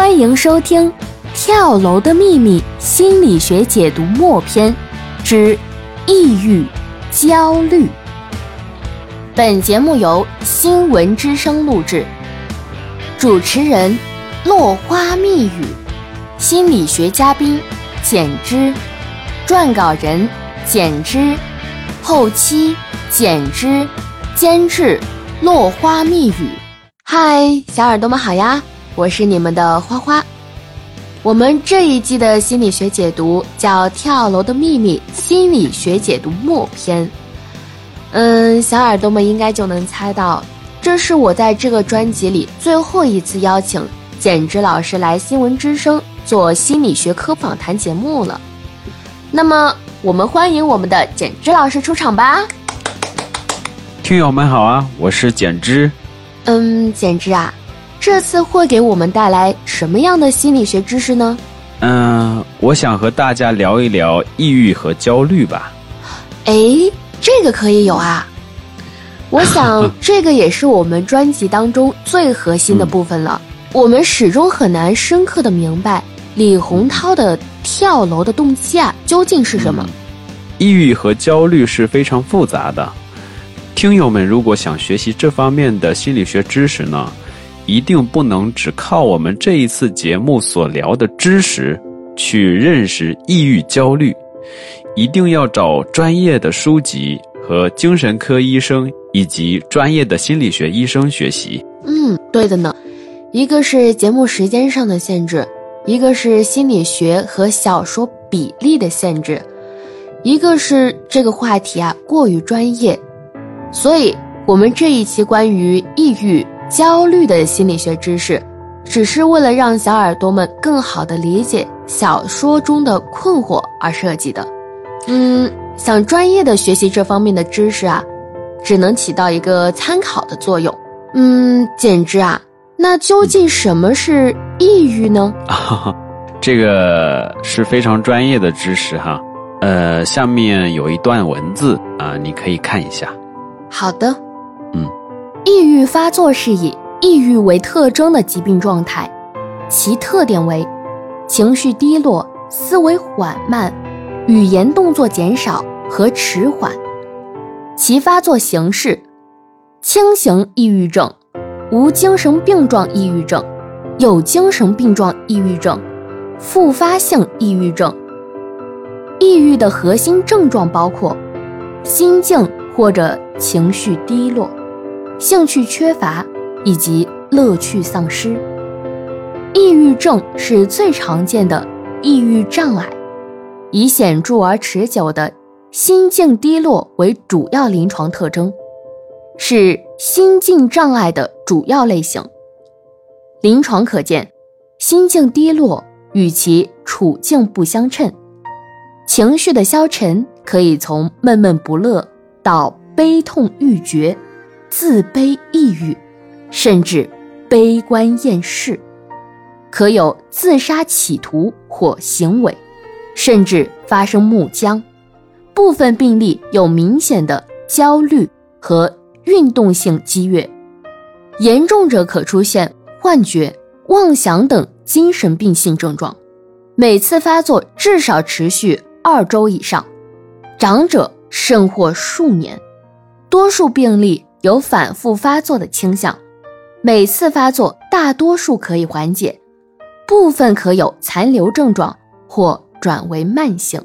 欢迎收听《跳楼的秘密》心理学解读末篇之抑郁、焦虑。本节目由新闻之声录制，主持人落花密语，心理学嘉宾简之，撰稿人简之，后期简之，监制落花密语。嗨，小耳朵们好呀！我是你们的花花，我们这一季的心理学解读叫《跳楼的秘密》心理学解读末篇。嗯，小耳朵们应该就能猜到，这是我在这个专辑里最后一次邀请简直老师来新闻之声做心理学科访谈节目了。那么，我们欢迎我们的简之老师出场吧。听友们好啊，我是简之。嗯，简之啊。这次会给我们带来什么样的心理学知识呢？嗯，我想和大家聊一聊抑郁和焦虑吧。哎，这个可以有啊。我想这个也是我们专辑当中最核心的部分了。我们始终很难深刻的明白李洪涛的跳楼的动机啊究竟是什么。抑郁和焦虑是非常复杂的。听友们如果想学习这方面的心理学知识呢？一定不能只靠我们这一次节目所聊的知识去认识抑郁、焦虑，一定要找专业的书籍和精神科医生以及专业的心理学医生学习。嗯，对的呢。一个是节目时间上的限制，一个是心理学和小说比例的限制，一个是这个话题啊过于专业，所以我们这一期关于抑郁。焦虑的心理学知识，只是为了让小耳朵们更好的理解小说中的困惑而设计的。嗯，想专业的学习这方面的知识啊，只能起到一个参考的作用。嗯，简直啊，那究竟什么是抑郁呢？这个是非常专业的知识哈。呃，下面有一段文字啊，你可以看一下。好的。嗯。抑郁发作是以抑郁为特征的疾病状态，其特点为情绪低落、思维缓慢、语言动作减少和迟缓。其发作形式：轻型抑郁症、无精神病状抑郁症、有精神病状抑郁症、复发性抑郁症。抑郁的核心症状包括心境或者情绪低落。兴趣缺乏以及乐趣丧失，抑郁症是最常见的抑郁障碍，以显著而持久的心境低落为主要临床特征，是心境障碍的主要类型。临床可见，心境低落与其处境不相称，情绪的消沉可以从闷闷不乐到悲痛欲绝。自卑、抑郁，甚至悲观厌世，可有自杀企图或行为，甚至发生木僵。部分病例有明显的焦虑和运动性激越，严重者可出现幻觉、妄想等精神病性症状，每次发作至少持续二周以上，长者甚或数年。多数病例。有反复发作的倾向，每次发作大多数可以缓解，部分可有残留症状或转为慢性。